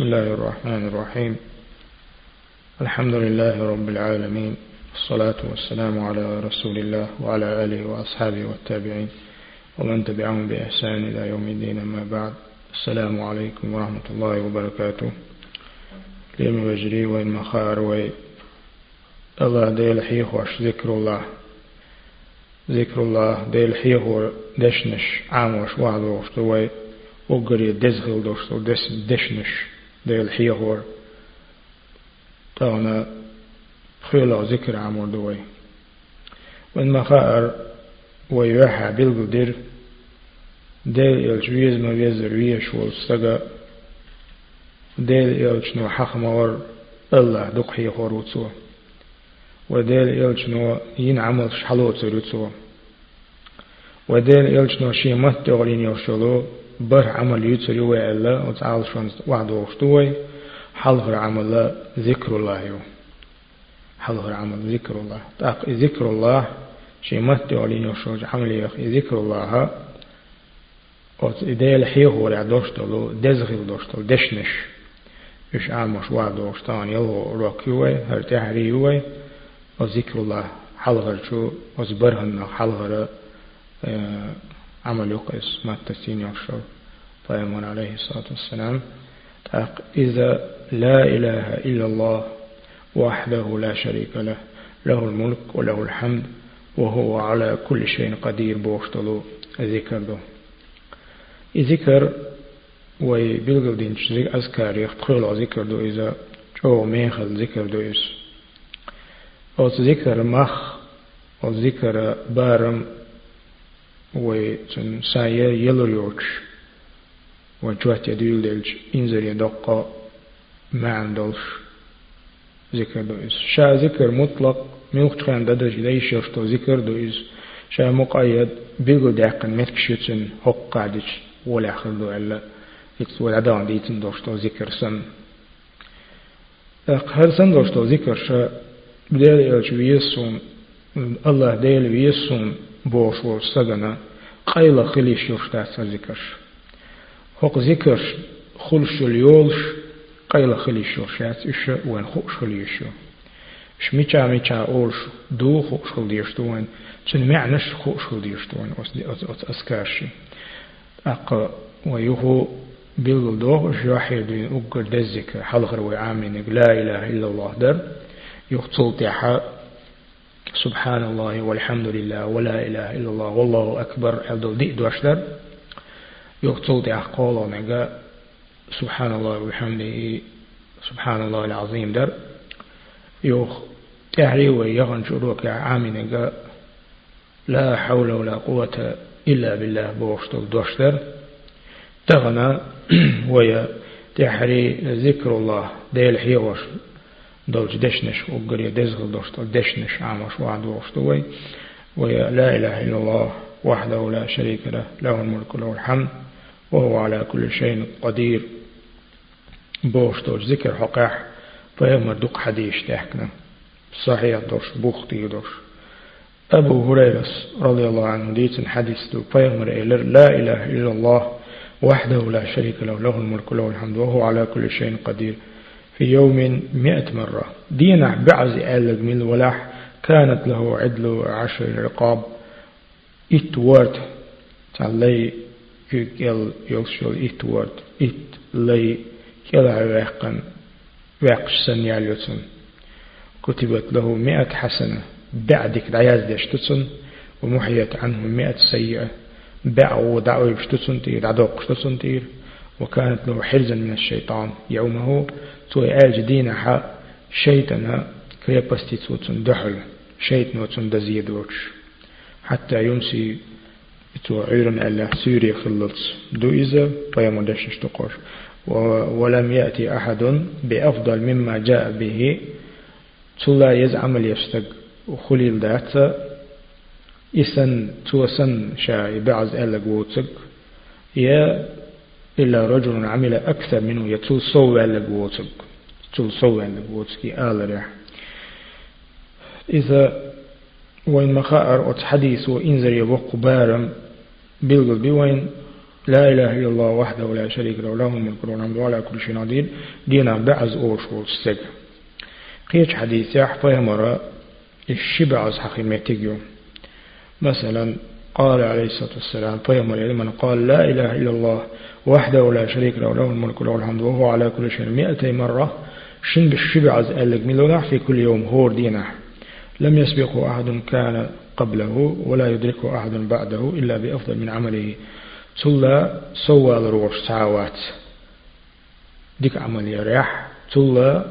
بسم الله الرحمن الرحيم. الحمد لله رب العالمين الصلاة والسلام على رسول الله وعلى آله وأصحابه والتابعين ومن تبعهم بإحسان إلى يوم الدين أما بعد. السلام عليكم ورحمة الله وبركاته. لم وجري وإن مخار وي الله ديل حيخوش ذكر الله. ذكر الله ديل حيخور دشنش عاموش وعدوش دوي وقري دزغل دوش دس دشنش. ديل حيخور تانا خيلا ذكر عمر دوي وإن مخار ويوحى بالقدر ديل الجويز ما بيزر ويش والسقا ديل يلجنو حق مور الله دق حي خروتسو وديل يلجنو ين عمل شحلوت رتسو وديل يلجنو شي مت تغلين يوشلو. بر عمل يتسري وعلا وتعال شون وعد وشتوي حلغر عمل ذكر الله يو حلغر عمل ذكر الله تاق ذكر الله شيء ما تقولين يشوج عمل يخ ذكر الله وت إدي الحيه هو عدوشتلو دزغل دوشتلو دشنش إيش عمش وعد وشتان يلو روكيوي هرتحريوي وذكر الله حلغر شو وزبرهن حلغر أه عمل يقيس ما التسين يرشو فيمون عليه الصلاة والسلام. إذا لا إله إلا الله وحده لا شريك له له الملك وله الحمد وهو على كل شيء قدير بوشتلو ذكر ذكر وي بيلغل دين شزيك أذكار يختخل ذكر دو إذا جو ميخل ذكر دو إس أو ذكر مخ أو ذكر بارم وي تن سايا يلريوش وجوات يدويل دلج إنزل يدقى ما عندلش ذكر دو إس شا ذكر مطلق ميوخ خان دادج ليش يشتو ذكر دو إس شا مقايد بيلغل داقن متكشيتن حق قادج ولا خلدو ألا يكس ولا دان ديتن دوشتو ذكر سن هر سن دوشتو ذكر شا بدال يلش ويسون الله ديل ويسون بوش ور سجنا قيل خليش يشتا ذكرش هوق ذكرش خلش اليولش قيل خليش يشات إيش وين خوش خليش إيش ميچا ميچا أولش دو خوش خليش دوين چن معنش خوش خليش دوين أس أس أسكارشي أق ويهو بيلغل دوغ جاحي دين أقر دزك حلغر وعامين لا إله إلا الله در يقتل تحا سبحان الله والحمد لله ولا إله إلا الله والله أكبر عبدال دي دوش در يقتل قولا نقا سبحان الله وبحمده سبحان الله العظيم در يوخ تحري ويغن شروك عامين نقا لا حول ولا قوة إلا بالله بوشتل دوش در تغنى ويا تحري ذكر الله ديل حيوش دولج دشنش وقري دزغل دوشتل دشنش عامش وعد وشتوي لا إله إلا الله وحده لا شريك له له الملك له الحمد وهو على كل شيء قدير بوشتوج ذكر حقاح فيوم دق حديش تحكنا صحيح دوش بوختي دوش أبو هريرة رضي الله عنه ديت حديث دو فيوم لا إله إلا الله وحده لا شريك له له الملك له الحمد وهو على كل شيء قدير في يوم مئة مرة. دينا بعز آلق من الولاح كانت له عدل عشر رقاب. إت وورد تعلي كيل يوصل إت وورد إت لي كلا واقن واقش سن كتبت له مئة حسنة. بعدك العياز دشتسن ومحيت عنه مئة سيئة. بعو دعوة بشتسن تير. دعوة بشتسن تير. وكانت له حرزا من الشيطان. يومه تو آج دين حا شيطنا كريبستي توتن دحل شيطن وتن حتى يمسي تو عيرن ألا سوري خلص. دو إذا فيمدش اشتقوش ولم يأتي أحد بأفضل مما جاء به. تلا يزعم اليستق وخليل ذات إسن توسن شاي بعض ألق ووتسق يا إلا رجل عمل أكثر منه يتول صو ألق ووتسق تول صو ألق ووتسق آل رح إذا وين مخاءر أت حديث وإنزر يبق بارم بيلغل بوين لا إله إلا الله وحده لا شريك له له الملك وله الحمد وعلى كل شيء قدير دينا بعز أوش والسج قيش حديث يح فهمر الشبع از حقيمتيو مثلا قال عليه الصلاة والسلام فهمر من قال لا إله إلا الله وحده لا شريك له له الملك وله الحمد وهو على كل شيء مئتي مرة شن بالشبع از ألق ملونا في كل يوم هور دينا لم يسبقه أحد كان قبله ولا يدركه أحد بعده إلا بأفضل من عمله. تلا سوى الروش ساوات. ديك عمل يريح. تلا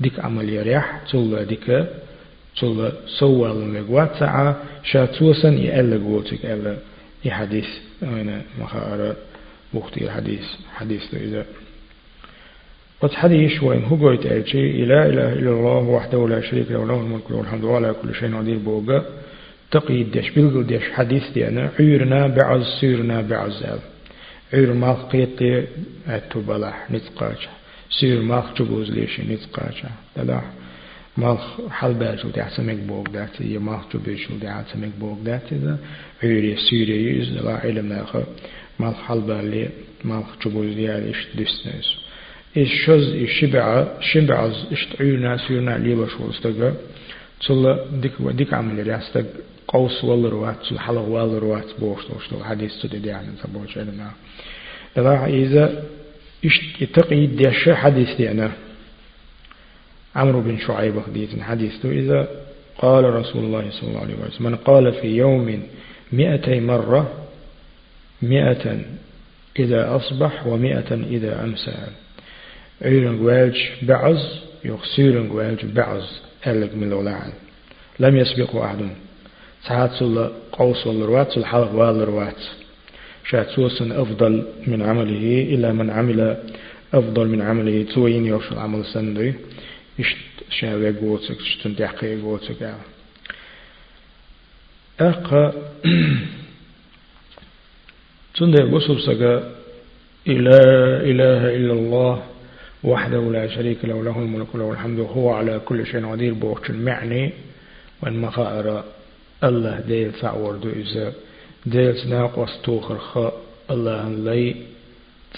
ديك عمل يريح. تلا ديك تلا سوى ساعة شاتوسا يألق ووتك ألا يحديث أنا مخارة بختي الحديث حديث. إذا. قد حديث وإن هو قويت لا إله إلا الله وحده لا شريك له له الملك والحمد وعلى كل شيء قدير بوغا تقيد ديش بلغل ديش حديث دينا عيرنا بعز سيرنا بعزال عير ماخ قيت أتو بلاح نتقاش. سير ماخ جبوز ليش نتقاش. بلاح ماخ حل باجو دي عسمك بوغ داتي يا ماخ جبوز دي عسمك بوغ داتي ذا عير سير يز لا علم ناخ ماخ حل بالي ماخ جبوز دي عاليش دسنس إيش شز إيش شبع شبع إيش تعيرنا سيرنا ليبا شو استقى تصل ديك ديك عمل رياستك قوس والروات سلحلة والروات بوش توش تو حديث تدي يعني تبوش علنا لا إذا يتقي ديش حديث دينا عمرو بن شعيب حديث حديث إذا قال رسول الله صلى الله عليه وسلم من قال في يوم مئتي مرة مئة إذا أصبح ومئة إذا أمسى. عيرن قوالج بعز يخسيرن قوالج بعز ألق من الولعن لم يسبقه أحد ساعات قوس والروات سل حلق والروات شاعت سوسن أفضل من عمله إلا من عمل أفضل من عمله توين يوش العمل قوتك شتن تحقي قوتك أقا تندي قصب سقا إلا إله إلا الله وحده لا شريك له له الملك وله الحمد وهو على كل شيء قدير بوقت المعني وان مخائر الله ديل تعور دو إذا ديل سناقوس توخر خا الله لي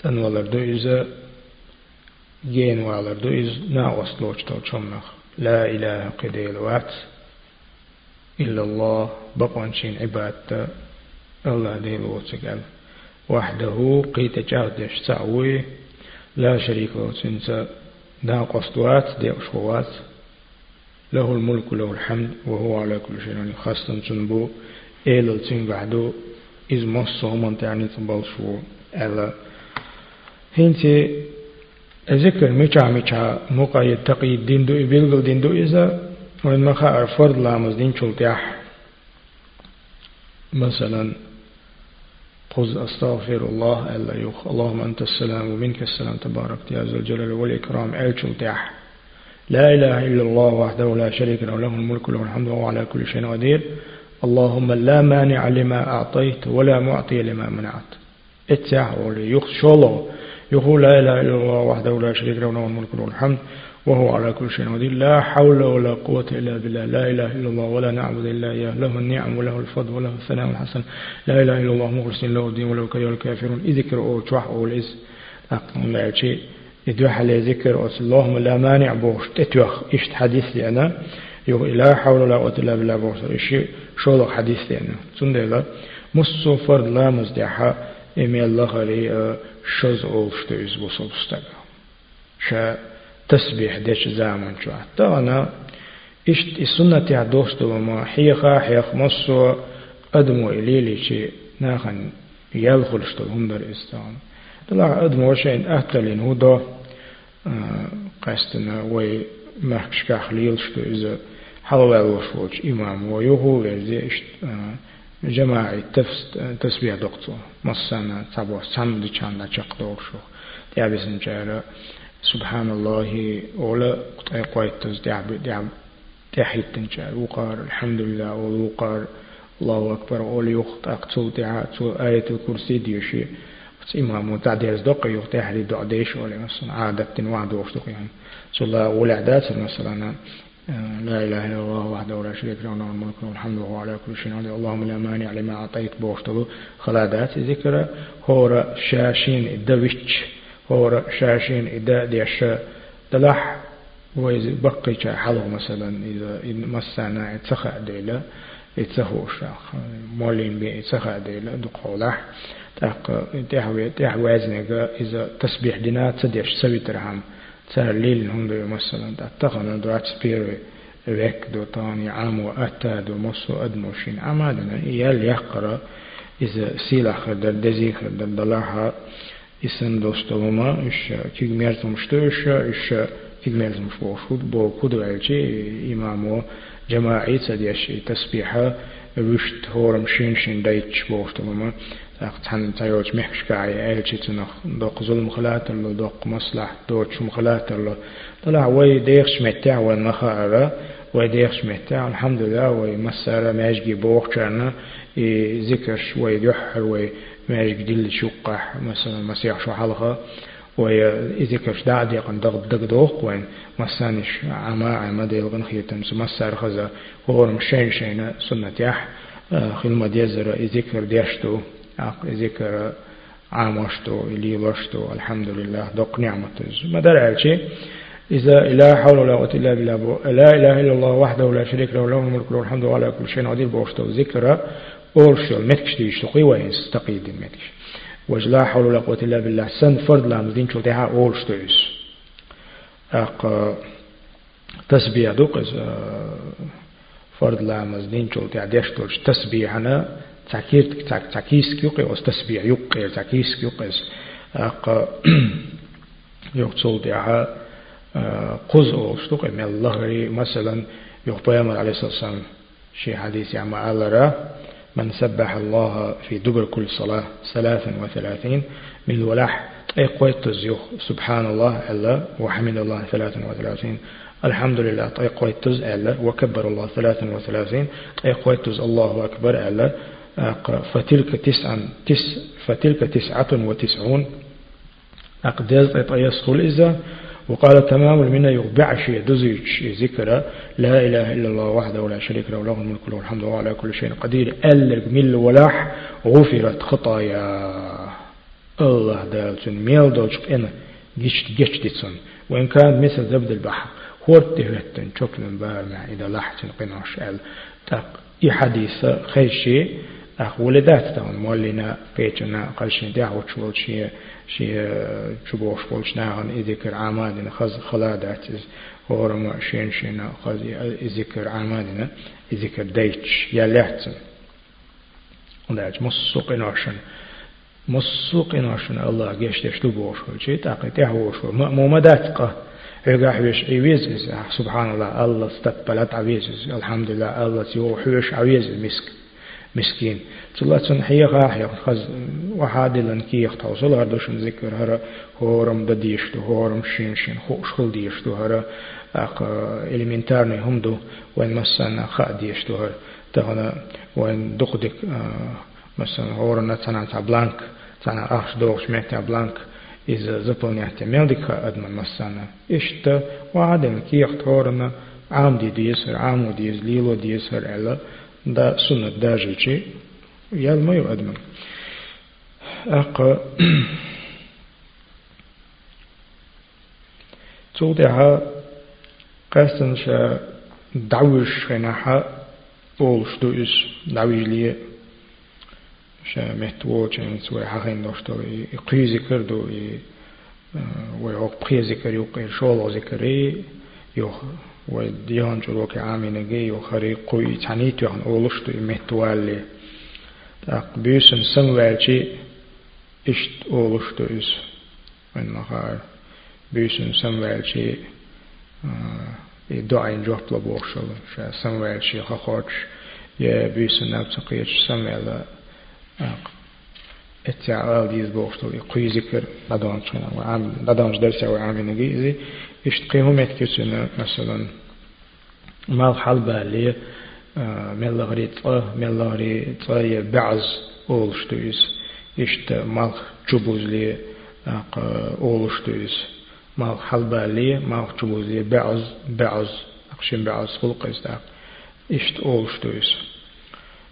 تنولر دو إذا جين والر دو إذا ناقوس لوش تو چمنخ لا إله قديل وات إلا الله بقوان شين عبادة الله ديل وتقال وحده قيت جاهدش سعوي لا شريك له سنسا ناقص دوات دي أشوات له الملك له الحمد وهو على كل شيء يعني خاصة تنبو إيل التين بعدو إذ مصه من تعني تنبال شو ألا هنتي أذكر ميشا ميشا موقع يتقي الدين دو إبلغل دين دو إذا وإن مخا أرفض لامز دين شلتيح مثلا قل أستغفر الله ألا يخ اللهم أنت السلام ومنك السلام تبارك يا ذا الجلال والإكرام ألشل تاح لا إله إلا الله وحده لا شريك له له الملك وله الحمد وهو على كل شيء قدير اللهم لا مانع لما أعطيت ولا معطي لما منعت. اتساح ولي يخشى يقول لا إله إلا الله وحده لا شريك له له الملك وله الحمد وهو على كل شيء قدير. لا حول ولا قوة إلا بالله. لا إله إلا الله ولا نعبد إلا إياه. له النعم وله الفضل وله الثناء الحسن. لا إله إلا الله مخلصين له الدين ولو كره الكافرون. ذكر أو توح أو الإز لا شيء. يدوح على ذكر اللهم لا مانع بوش. تتوخ. إشت حديث لأنا. يقول لا حول ولا قوة إلا بالله بوش. إشي. شو حديث لأنا. سندلا مصو فرد لا مزدحا شتوز بصوب استقا شا تسبيح وما حيخا حيخ مصو أدمو إليلي شي ناخن يلخل شتو هم در استان طلع أدمو شين أهتلين هدو قاستنا وي محكش كاخليل شتو إذا حلوة وشوش إمام ويهو غير إشت جماعي تسبيح دكتور مصانا تبو سامد چانا چق دوشو تيابسن جارة سبحان الله ولا قطعي قويت تز دعب دعب تحيت تنشاء وقار الحمد لله وقار الله أكبر أولي يخط أقتل تو آية الكرسي ديوشي إمام تعديز دق يخطي حدي دع ديش ولا مثلا عادة وعد وفتق يعني صلى الله والعدات مثلا. لا إله إلا الله وحده لا شريك له له الملك والحمد وهو على كل شيء قدير اللهم لا مانع لما أعطيت بوشتلو خلادات ذكر. هو شاشين الدويتش هو شاشين إدا ديش دلح. وإذا بقي حلو مثلا. إذا مسانا اتسخى ديلا. اتسخوش مولين بي اتسخى ديلا. دقولح تاق تحوي إذا تسبيح دينا تديش سوي ترهم تسار ليل هم مثلا تتخن دوات سبيري vek do tani amu atta do mosso admoshin amadana yal yaqra إذا سيلح در دزيخ در دلاها إسن دوستوما إش كيج ميرتم شتوش إش كيج ميرتم شوشود بو كدو عيجي إمامو جماعي تديش تسبيحة وشت هورم تحن تايوج محش كاعي ألشي تنخ دوق ظلم خلاتر له دوق مصلح دوش مخلاتر له طلع وي ديخش متاع والمخارة ويديخش متاع الحمد لله ويمسر ماجي بوخشرنا ذكرش ويدحر ويماجي دل شقح مثلا مسيح شو حلقة ويذكرش دعد يقن دغد دغدوق وين مسانش عما عما ديلغن خيتم سمسر خزا هو مشين شينا سنة يح خلما ديزر ذكر ديشتو ذكر عامشتو إلي لشتو الحمد لله دق نعمتز ما درعي إذا لا حول ولا قوة إلا بالله لا إله إلا الله وحده لا شريك له له الملك وله الحمد وعلى كل شيء قدير. بوشته ذكر أورشل متكش تيشتقي وين استقيد متكش وج لا حول ولا قوة إلا بالله. سن فرد لام دين شو تها أورشتويس أق تسبيح دوقز فرد لام دين شو تها ديشتوش تسبيحنا كيوقي أو تسبيح يوقي تاكيس كيوقز أق يوقتصل تها قز أوشتوك من الله مثلا يقبل عليه الصلاة والسلام. شي حديث يا معالرة من سبح الله في دبر كل صلاة ثلاثا وثلاثين من الولح أي قويت تزيوخ سبحان الله ألا وحمد الله ثلاثا وثلاثين. الحمد لله أي قويت تز ألا وكبر الله ثلاثا وثلاثين. أي قويت تز الله أكبر ألا فتلك تسعا تس فتلك تسعة وتسعون. أقداز أيسخل إذا. وقال تمام المنة شيء دزيج ذكر لا إله إلا الله وحده لا شريك له له الملك له الحمد لله على كل شيء قدير. ألق من الولاح غفرت خطايا. الله دالتون ميل دوشق إنا جشت جشت تسون. وإن كان مثل زبد البحر هورت هتن شكل بارمع إذا لحت قناش أل. تق إي حديث خيشي أخ ولدات تون مولينا بيتنا قلشين دعوة شوال شيء شي شبوش بولش ناغن إذكر عمادنا خز خلادات هورم شين شين خز إذكر عمادنا إذكر ديتش يا لحتن وداج مصوق ناشن مصوق ناشن الله جيش تشتو بوش شيء تاقي تهوش مو مداتقه يقع حوش عويز سبحان الله. الله استقبلت عويز الحمد لله الله سيو حوش عويز مسك مسكين. تلاتن حيا غاحيا خز وحادلن كي يختوصل هردوشن ذكر هرا هورم بديشتو. هورم شين شين خوش خل ديشتو هرا أق إليمنتارني همدو وين مسنا خا ديشتو هر. تهنا وين دقدك مثلا هورنا تنا تا بلانك. تنا أخش دوغش مهتا بلانك. إذا زبلنيات ملدك أدمن مسنا إشتا وعدن كي يختورنا عام دي ديسر عامو ديز ليلو ديسر ألا. دا سنة داجيشي يال ما يؤدمن. أق تودع قاسن شا دعوش خناحا أول شدو إس دعوش لي شا مهتوو چن سوى حقين دوشتو يقي ذكر دو. ويوق بخي ذكر. يوقي شولو ذكري يوخ وديان جروك عامينجي وخري قوي تانيت يوحن أولشتو مهتوالي تاق بيسن سموالشي اشت أولشتو إس من نخار بيسن سموالشي دعين جوب لبوشل شا سموالشي خخوش يا بيسن نبتقيش سموالا اتعال ديز بوشتو يقوي ذكر ندانش ندانش درسي وعامينجي اشتقيهم يتكسنا مثلا مال حلبة اللي ملغري طه ملغري طه بعز أول شتويس اشت مال جبوز لي أول شتويس مال حلبة اللي مال جبوز لي بعز بعز أقشم بعض خلق إستاق إشت أولشتويس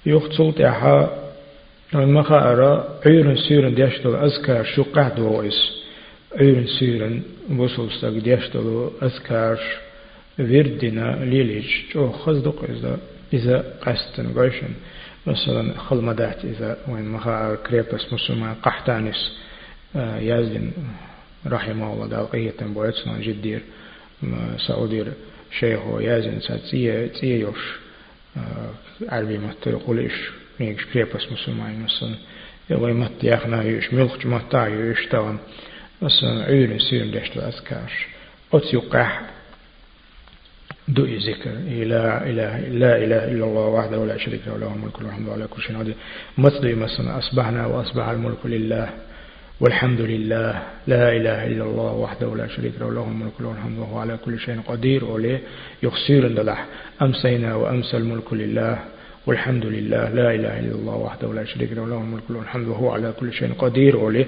يختصلت أحا المخا أرى عيرن سيرن ديشتو أذكار شو قعدو إس عيرن سيرن وصلستك ديشتو أذكار وردنا ليليج جو خزدق إذا إذا قستن قيشن مثلا خلمدات إذا وين مخا كريبس مسلمان قحتانس يازن رحمه الله دال قية بويتسنا جدير سعودير شيخو يازن ساتسية تيوش عربي متر قولش كريبس مسلمان مثلا يلا مت يخنا يش ملخ متا يش تاون مثلا عيون سيرم دشت الأذكار قد يقح دو ذكر لا إله لا إله إلا الله وحده لا شريك له له الملك والحمد على كل شيء قدير مثل مثلا أصبحنا وأصبح الملك لله والحمد لله لا إله إلا الله وحده لا شريك له له الملك وله الحمد وهو على كل شيء قدير وليه يخسر لله أمسينا وأمسى الملك لله والحمد لله لا إله إلا الله وحده لا شريك له له الملك وله الحمد وهو على كل شيء قدير. وليه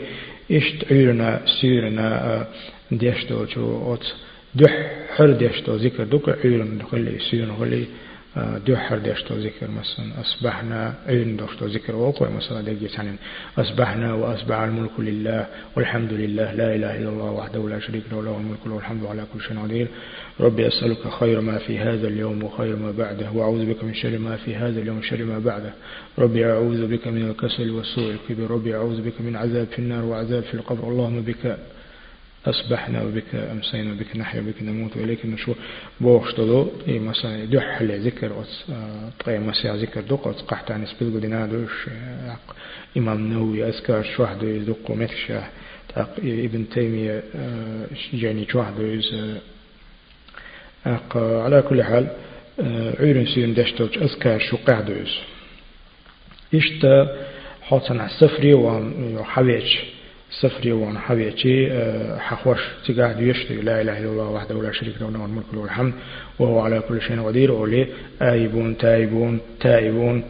إشت عيرنا سيرنا ديشتو جو دح حر ديشتو ذكر دوك عيرنا خلي سيرنا خلي دوحر دشتو ذكر مثلا أصبحنا عين دشتو ذكر وقوي مثلا دقي سنين أصبحنا وأصبح الملك لله والحمد لله لا إله إلا الله وحده لا شريك له له الملك له الحمد على كل شيء قدير ربي أسألك خير ما في هذا اليوم وخير ما بعده وأعوذ بك من شر ما في هذا اليوم وشر ما بعده. ربي أعوذ بك من الكسل والسوء الكبير ربي أعوذ بك من عذاب في النار وعذاب في القبر. اللهم بك أصبحنا وبك أمسينا وبك نحيا وبك نموت وإليك النشور بوخش تدو إيه مثلا دح ذكر طيب مسيا ذكر دق قحت عن سبيل قدنا دوش إمام نووي أذكار شوحد يدق ومتشاه ابن تيمية جاني شوحد على كل حال عيرن سيرن دشتوش أذكار شو قعدوز إشتا حوتنا السفري وحويتش. سفري وان حبيتي حخوش تقعد يشتي لا إله إلا الله وحده لا شريك له له الملك وله الحمد وهو على كل شيء قدير ولي آيبون تائبون تائبون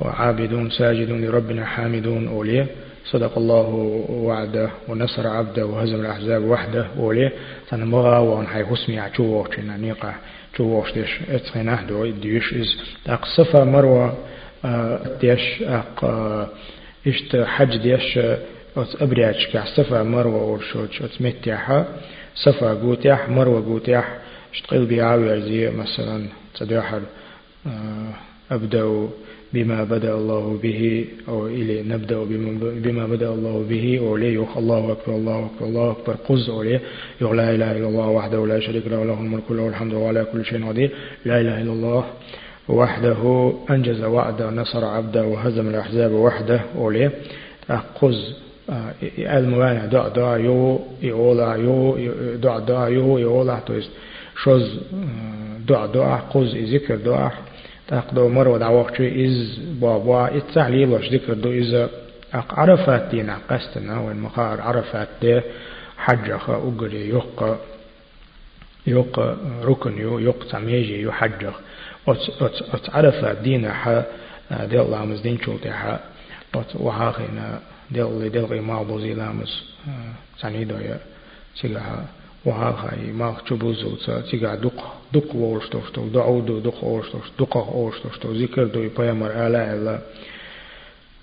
وعابدون ساجدون لربنا حامدون. أولي صدق الله وعده ونصر عبده وهزم الأحزاب وحده. أولي تنمغى وان حي حسمي عشوه چنا نيقا چوه ديش اتخناه دو ديش إز أق صفا مروة آه، ديش أق آه، إشت حج ديش أت أبرياتش كع صفا مروة أورشوش أت متيحة صفا قوتيح مروة قوتيح اشتقل بيعاوي زي مثلا تدوحر أبدأ بما بدأ الله به أو إلي نبدأ بما بدأ الله به أو لي الله أكبر الله أكبر الله أكبر قز أو لي لا إله إلا الله وحده لا شريك له له الملك وله الحمد وعلى كل شيء قدير لا إله إلا الله وحده أنجز وعده نصر عبده وهزم الأحزاب وحده أو لي قز elmo je, da, da, jó, i ola, jó, da, da, jó, i ola, to jest šoz da, da, koz i zikr da, tako da moramo da uopću iz baba, i cahli iloš zikr do iz ak arafat dina qastana, ven mahar arafat de, حجخ أجري يق يق ركن يق تميجي يحجخ أتعرف دينها دي الله مزدين شوتها شوتي ح وهاخينا del del ma bozi lamus sani do ya siga wa ha i ma chubuzu ca siga duk duk wol što što do audu duk wol što duk wol što što zikr do i payamar ala ala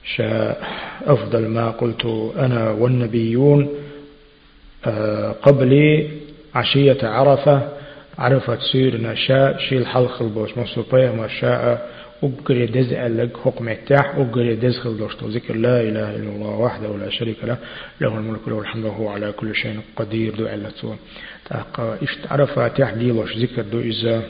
شاء أفضل ما قلت أنا والنبيون قبلي عشية عرفة عرفت سيرنا شاء شيل حلق البوش مصر ما شاء أقري دز ألق حكم التاح أقري دز خلدوشت ذكر لا إله إلا الله وحده ولا شريك له له الملك له الحمد وهو على كل شيء قدير دو ألا سوى. تاق إشت عرفة تحديلوش ذكر دو إذا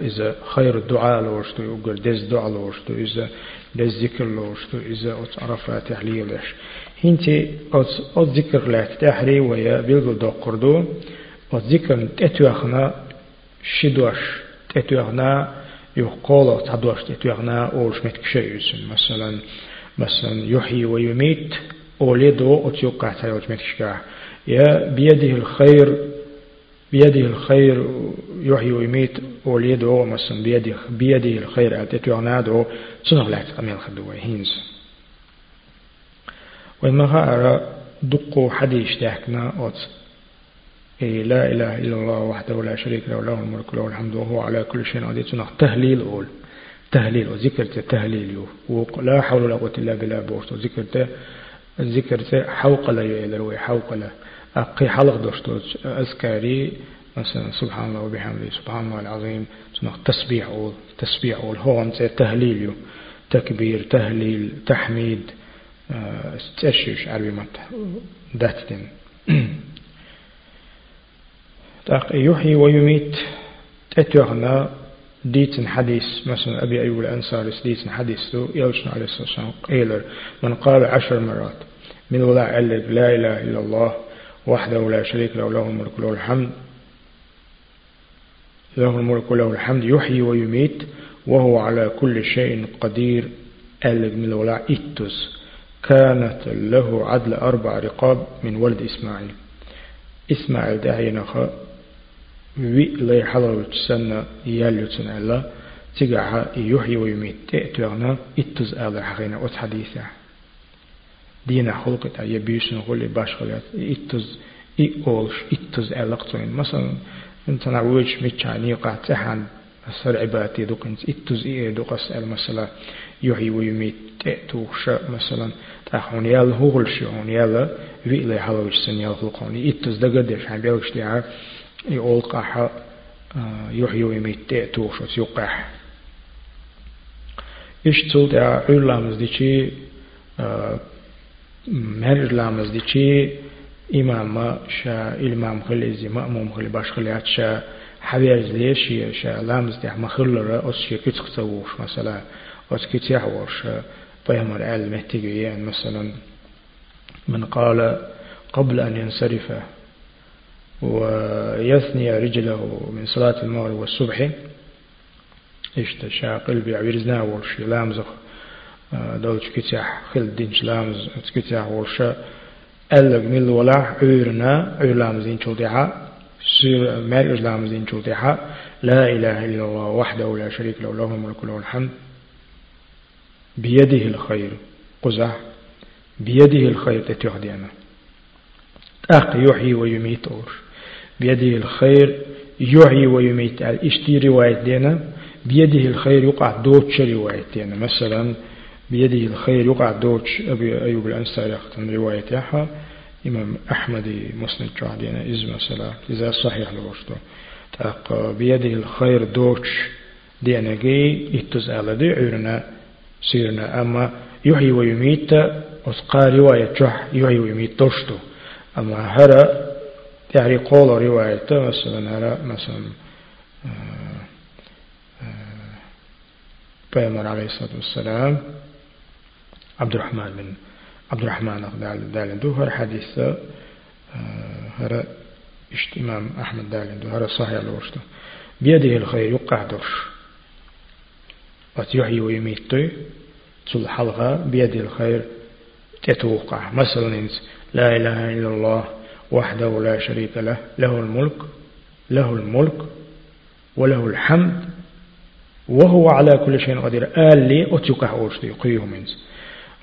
إذا خير الدعاء لوشتو يقر دز دعاء لوشتو إذا دز ذكر لوشتو إذا أت عرفة تحليلش هنتي أت ذكر لك تحري ويا بيلغو دو قردو أت ذكر تتوخنا شدوش تتوخنا يقول تدوش تتوغنا أولش متكشيوسن مثلا مثلا يحيي ويميت أولدو أتيوقع تيوج متكشكا يا بيده الخير بيده الخير يحيي ويميت أولدو مثلا بيده بيده الخير أتيوغنا دو سنغ لا تقميل خدوه هينز وإما أرى دقو حديش تحكنا أت لا إله إلا الله وحده لا شريك له له الملك له الحمد وهو على كل شيء قدير. تنخ تهليل أول تهليل وذكر تهليل ولا حول ولا قوة إلا بالله بورتو ذكر ذكر حوق لا يلروي حوق لا. أقي حلق دوشتو أذكاري مثلا سبحان الله وبحمده سبحان الله العظيم. تنخ تسبيح أول تسبيح أول هو أنت تهليل تكبير تهليل تحميد. تشيش عربي مت داتين تاق يحيي ويميت. تتوغنا ديتن حديث مثلا أبي أيوب الأنصاري ديتن حديث تو يلشن عليه الصلاة والسلام قيلر من قال عشر مرات من ولا ألف لا إله إلا الله وحده لا شريك له له الملك له الحمد. له الملك وله الحمد يحيي ويميت وهو على كل شيء قدير. ألف من ولا إتس كانت له عدل أربع رقاب من ولد إسماعيل. إسماعيل داعي نخا وي لي حلو تسنى يالو تسنى تقع يحيي ويميت تأتوغنا اتز آل حقينا وتحديثا دينا خلقت أي بيسن غولي باش خلقت اتز اي اولش اتز آلقتوين مثلا انت نعوج ميتشاني قاعد تحان أسر عباتي دوك انت اتز اي دوك أسأل مثلا يحيي ويميت تأتوغش مثلا تاخون يال هوغلش هون يال وي لي حلو تسنى يال خلقوني اتز دقدش عم بيوش تيعا يقول قاحة يحيي ويميت تأتوغش يقاح إيش تقول؟ يا علامز ديشي مهر لامز ديشي إمام شا إمام خلي زي مأموم خلي باش خليات شا حبيز ليش شا لامز دي مخلرة أس شي كتخ تسووش مثلا أس كتيح ورش بهم العلم احتيجيان مثلا. من قال قبل أن ينصرف ويثني رجله من صلاة المغرب والصبح. اشتشا قلبي عبيرزنا ورش لامزخ دولت كتاح خل دين شلامز كتاح ورشا ألق مل ولا عيرنا عيرلامزين شلدها سير مال إسلامزين شلدها لا إله إلا الله وحده لا شريك له له الملك له الحمد. بيده الخير قزح. بيده الخير تتوحدينا أق يحيي ويميت أور بيده الخير يحيي ويميت. اشتي رواية دينا؟ بيده الخير يقع دوتش رواية دينا. مثلا بيده الخير يقع دوتش. أبي أيوب الأنصاري يختم رواية يحا إمام أحمد مسند جعدين إز مثلا إذا صحيح لوشتو تاق بيده الخير دوتش دي أنا جي إتز على دي عيرنا سيرنا. أما يحيي ويميت أسقى رواية جح يحيي ويميت دوشتو. أما هرا يعني قول رواية مثلا هرا مثلا بيامر عليه الصلاة والسلام عبد الرحمن بن عبد الرحمن دالندو هر حديث هر اشت إمام أحمد دالندو هر صحيح الورشتو بيده الخير يقع درش وتيحيي ويميت تل حلقة بيده الخير تتوقع. مثلا وحده لا شريك له له الملك له الملك وله الحمد وهو على كل شيء قدير. آل لي أتيقع أورشتي قيه منز.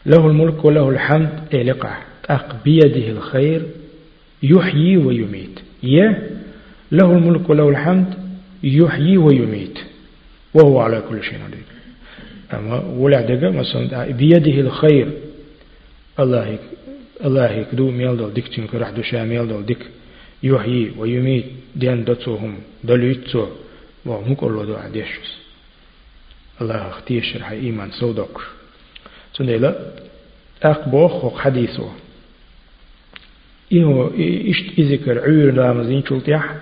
له الملك وله الحمد إلقع أق بيده الخير يحيي ويميت. يا له الملك وله الحمد يحيي ويميت. وهو على كل شيء قدير. أما ولا دقة مثلا بيده الخير. الله الله يكدو ميل دول ديك تنك راح دوشا ميل دول ديك يحيي ويميت دين دتوهم دليتو وهم كله دو عديشس الله اختيش رح إيمان سودك تندلا أقبوخ وق حديثه إنه إشت إذكر عير لامزين شلتيح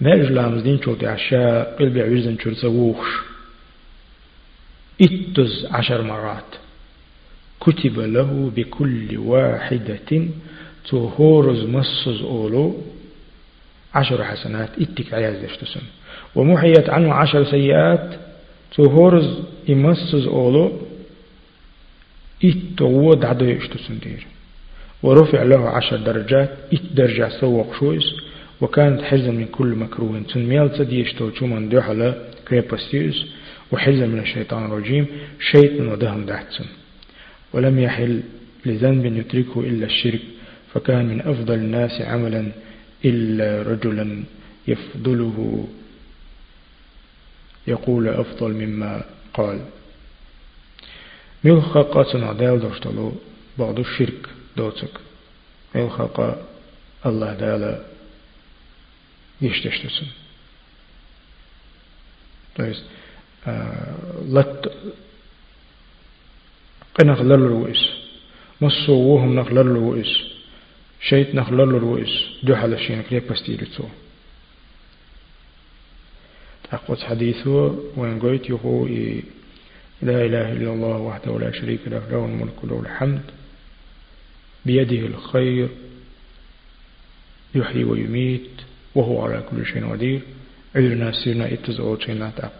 ماج لامزين شلتيح شا قلبي عيرزن شل سووخش اتز عشر مرات كتب له بكل واحدة. تهورز مصز أولو عشر حسنات اتك عياز لشتسن ومحيت عنه عشر سيئات. تهورز يمصز أولو إتو دعدو يشتسن دير. ورفع له عشر درجات إت درجة سوق شويس. وكانت حرزا من كل مكروه تنميال تدي يشتو من دوحلا كريباستيوس وحرزا من الشيطان الرجيم. شيطان ودهم دحتسن ولم يحل لذنب يتركه إلا الشرك فكان من أفضل الناس عملا إلا رجلا يفضله يقول أفضل مما قال ميل خاقاتنا دال دوشتلو بعض الشرك دوتك ميل خاقا الله دالا يشتشتسن То есть, لت قنخ للروئس مصو وهم نخ للروئس شيت نخ للروئس دو حال الشين كريك بستيرتو تقوت حديثه وين قلت يقول لا إله إلا الله وحده لا شريك له له الملك له الحمد. بيده الخير. يحيي ويميت. وهو على كل شيء قدير. علنا سيرنا اتز اوچينا تاق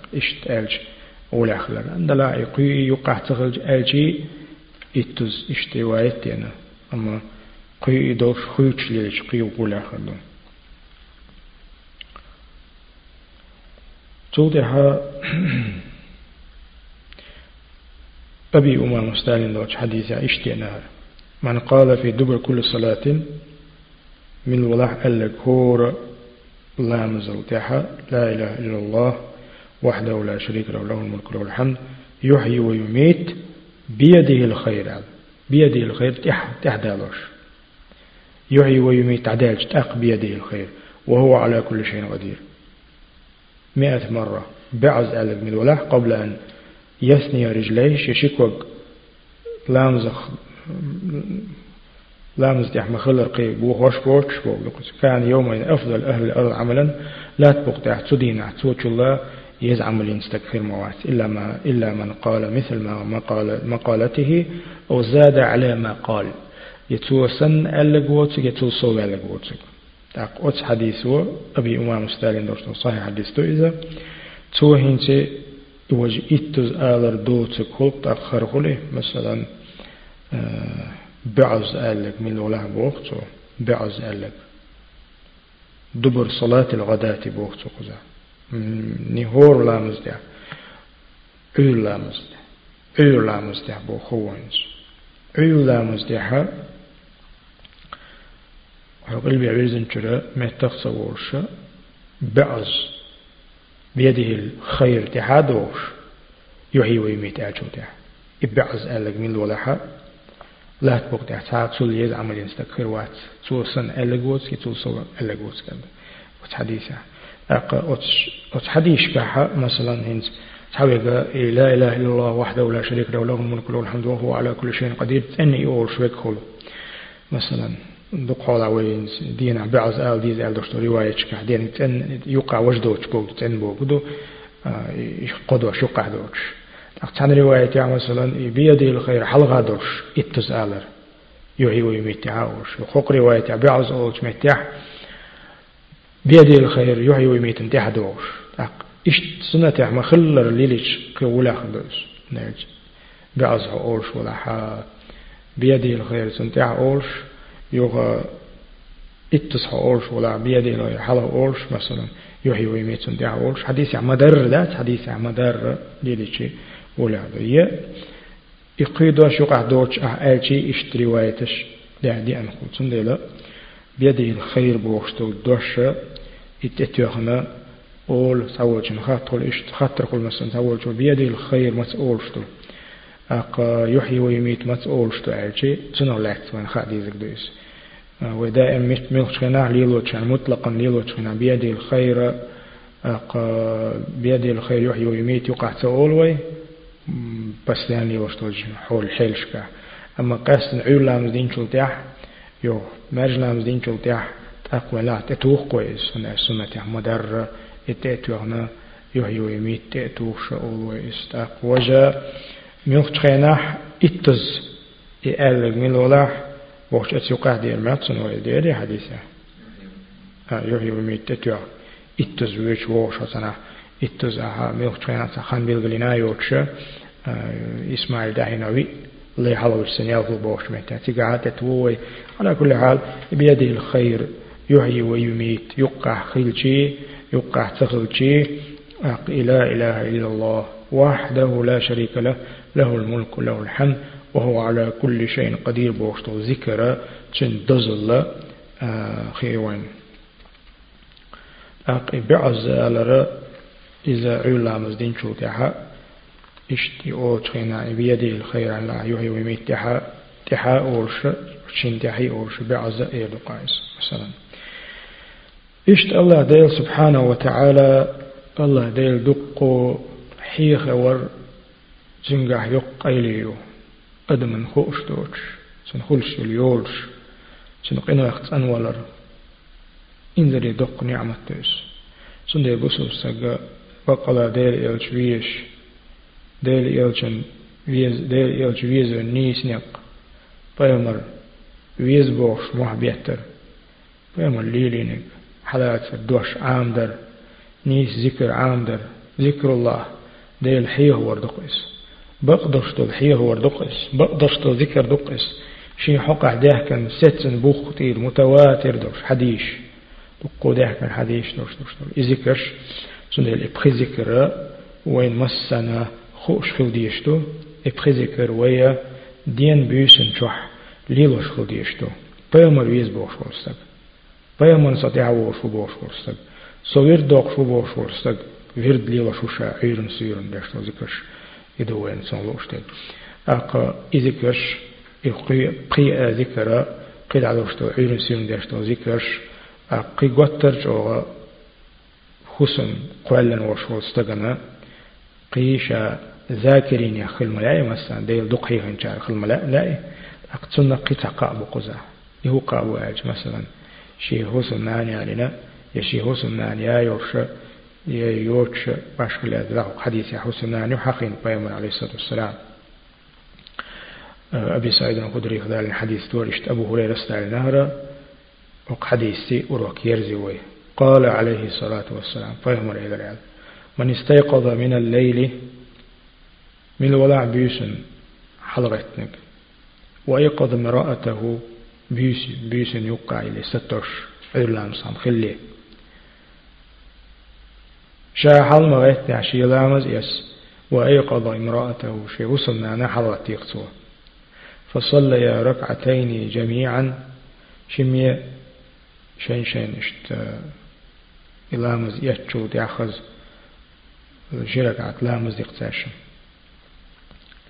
ولا خلال عندلا يقي يقع تخرج الجي اتز اشت وايتنا أما قي دوش خوش ليش قي ولا خلال تودها أبي أمام ستالين دوش حديثة اشتنا من قال في دبر كل صلاة من ولاح ألك هور لا مزل تاحا لا إله إلا الله وحده لا شريك له له الملك له الحمد يحيي ويميت بيده الخير بيده الخير تح تح دالوش يحيي ويميت عدالج تاق بيده الخير وهو على كل شيء قدير. مئة مرة بعز ألق من ولاح قبل أن يثني رجليه ششكوك لامزخ لا مزدح مخلر قي بو خوش بوش بو كان يومين أفضل أهل الأرض عملا. لا تبقى تحت توش الله. يز عمل يستكثر موات إلا ما إلا من قال مثل ما مقال مقالته أو زاد على ما قال. يتو سن ألقوت يتو صو ألقوت تاق أوت حديثه أبي أمام ستالين دوشتو صحيح حديثه إذا تو هنتي وجه إتز آلر دوتك خلق تأخر خلي مثلا بعز قالك من ولا بوقته بعز قالك دبر صلاة الغداة بوقته قزا ده بو خوانز عير لامز ده ها وقال بيعوزن ترى ما تخصورش بعز بيده الخير تحادوش يحيي ويميت أجو ده إبعز قالك من ولا لا تبقى تحتاج تول يز عمل يستكر وات تول سن ألغوز كي ألغوز كذا وش حديثة أق حديث بحا مثلا هنز تحوي لا إله إلا الله وحده لا شريك له له الملك وله الحمد وهو على كل شيء قدير. أني أول شويك خلو. مثلا دقال وين دينا بعض آل ديز آل دوشتو رواية دين تن يقع وجدوش بوك تن بوك دو قدوة شقع دوش. أقتن رواية مثلا بيدي الخير حلقة درش إتز آلر. يوهي ويميت عاوش وخوق رواية بعض أولش متح بيدي الخير يوهي ويميت انتح دوش إشت سنة ما خلر ليلش كولا خدوش نرج بعض أولش ولا حا. بيدي الخير سنتح أولش يوغا إتس أولش ولا بيدي الخير حلا أولش مثلا يوهي ويميت سنتح أولش حديث مدر ذات حديث مدر ليلش ولا ي يقيدوا شو قاعد دوتش أه ألشي اشتري وايتش لا دي أن خلصن ديلا. بيده الخير بوشتو دوش اتتوخنا أول سوالشن خاطر إشت خاطر كل مثلا سوالشو بيده الخير مسؤولشتو أقا يحيي ويميت مسؤولشتو الشي تنو لعت من خاديزك دويس ودائما مش ملخشنا ليلوتشان مطلقا ليلوتشنا بيده الخير أقا بيده الخير يحيي ويميت يقع سؤول بس يعني وشتوج حول حيلشكا أما قاس عيول لامز دين شلتيح يو مرج لامز دين شلتيح تقوى لا تتوخ كويس هنا السنة مدر اتأتو هنا يو يميت تأتوخ شاول ويس تقوى جا ميوخ تخيناح اتز إقال ميلولاح وقت أتسوقع دير ماتسن ويدير حديثة يحيي ويميت تأتو اتز ويش ووش هتنا اتز أها ميوخ تخيناح خان بيلغلنا يوتش إسماعيل داهنوي الله السنيال هو بوش مهتا تقعد تتوي على كل حال بيده الخير يحيي ويميت. يقع خلشي يقع تخلشي لا إله إلا الله وحده لا شريك له. له الملك له الحمد. وهو على كل شيء قدير. بوشتو ذكر تن دزل خيوان. أقي بعز إذا علامز دين شو أو تخينا بيدي الخير على يوهي ويميت تحا تحا أورش شين تحي أورش بعز إيلو قايس مثلا إشت الله ديل سبحانه وتعالى الله ديل دقو حيخ ور زنقح يق قيليو قدمن خوش دوش سنخلش اليولش سنقنا يخت أنولر إنزري دق نعمة تيس سندي بسو سقا بقلا ديل إلش ويش ديل إلشن ويز ديل إلش ويز نيس نق بيمر ويز بوش محبيتر بيمر ليلينك حالات الدوش عامدر نيس ذكر عامدر ذكر الله. ديل حيه وردقس بقدرش دل حيه وردقس بقدرش دل ذكر دقس شي حقع ده كان ستن بوخ كتير متواتر دوش. حديش. دقو ده كان حديش دوش دوش دوش. إذكرش. سندل إبخي ذكر. وين مسنا خوش خل ديشتو إبخي ذكر ويا دين بيسن شح ليلوش خل ديشتو بيامر ويز بوش ورستك بيامر سطيع ووش بوش ورستك سوير دوق شو بوش ورستك ورد ليلا شو شا عيرن سيرن داشتو ذكرش إدوين سن لوشتك أقا إذكرش إقي قي ذكر قيل على وشتو عيرن سيرن داشتو ذكرش أقي قتر جو حسن قولا وشو استغنى قيشا ذاكرين يا خل ملاي مثلا ديل دقي هنجار خل ملاي لا أقتلنا قطع بقزا يهو قابو أج مثلا شي حسن ناني علينا يشي حسن ناني يا يوش يا يوش باشكل ذاك حديث يا حسن ناني وحقين. بيامر عليه الصلاة والسلام. أبي سعيد الخدري في ذلك الحديث دورشت أبو هريرة استعلى نهر وحديثي أروك يرزي قال عليه الصلاة والسلام فيهمر إلى العلم من استيقظ من الليل من الولع بيسن حضرتنك وأيقظ امرأته بيسن بيسن يقع إلى ستوش إرلام صام خلي. شاحل مغيت عشي لامز يس. وأيقظ امرأته شي وصلنا نحضر تيقصوه فصليا ركعتين جميعا. شمية شين شين اشت إلامز يتشو يأخذ. شركة لامز يقتاشم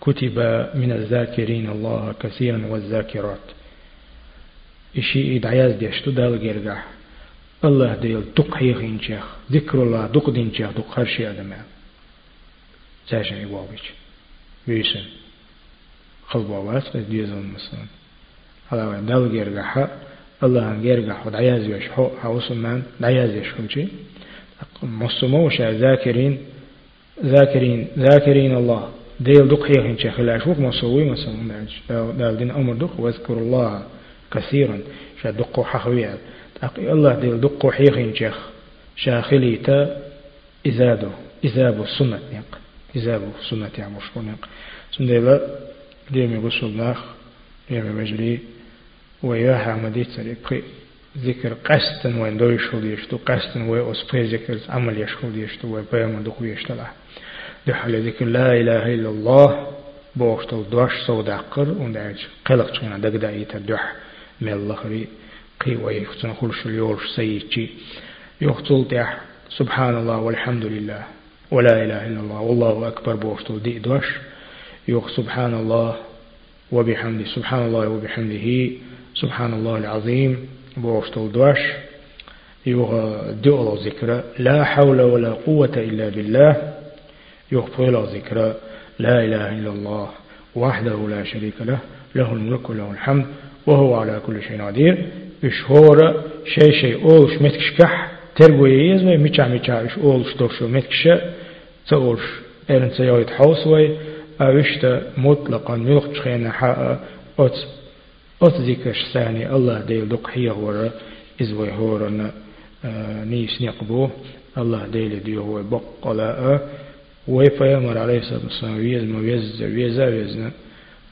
كتب من الذاكرين الله كثيرا والذاكرات. إشي إدعياز ديشتو دال جرجح الله ديل دق هيغين شيخ ذكر الله دق دين شيخ دق هرشي أدم تاشن إيوابيش بيسن خلبوات ديزون مثلا هذا دال جرجح الله عن جرجح ودعياز يشحو حوصل من دعياز يشحو شي مصمو شا ذاكرين. ذاكرين. ذاكرين الله. ديل دق هيغين شيخ لا شوف مصوي مثلا دال دين أمر دق واذكر الله كثيرا. شا دقو أقي الله ديل دقو حيخين شيخ شاخلي تا إزادو. إزابو سنة نيق إزابو سنة يعني مشكو نيق سنديلا ديمي غسل ناخ. ديمي مجلي. وياها مديت سريقي ذكر قصدا وين دو يشهد يشتو. قصدا وين أسبي ذكر عمل يشهد يشتو. وين بيام دقو يشتلا. لا إله إلا الله بوشتل دوش سوداقر وندعج قلق تشينا دقدا يتدح من الله قي ويختن خلش اليورش سيتشي يختل تح سبحان الله والحمد لله ولا إله إلا الله والله أكبر بوختل دي دوش يخ سبحان الله وبحمده سبحان الله وبحمده سبحان الله العظيم بوختل دوش يخ دؤل ذكر لا حول ولا قوة إلا بالله يخ ذكر لا إله إلا الله وحده لا شريك له له الملك وله الحمد وهو على كل شيء قدير إش هورا شيء شيء أولش متكش كح تربوي يزوي ميشا ميشا إش أولش دوشو متكش تأولش إرن سيويت حوسوي أوشتا مطلقا ملق تخينا حاء أت أت ذكرش ثاني الله ديل دق هي هورا إزوي هورا نيس نقبو الله ديل ديو هو بقلا ويفيامر عليه الصلاة والسلام ويز ما ويز ويزا ويزنا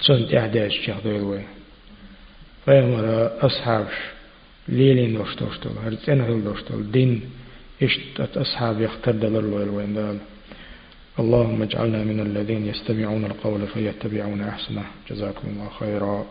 تشنت إحداش شيخ ديل وي فيامر أصحابش ليلين دوشتوشتول هرتين هل دوشتول دين اشتت أصحاب يختر دلال وين دال اللهم اجعلنا من الذين يستمعون القول فيتبعون أحسنه. جزاكم الله خيرا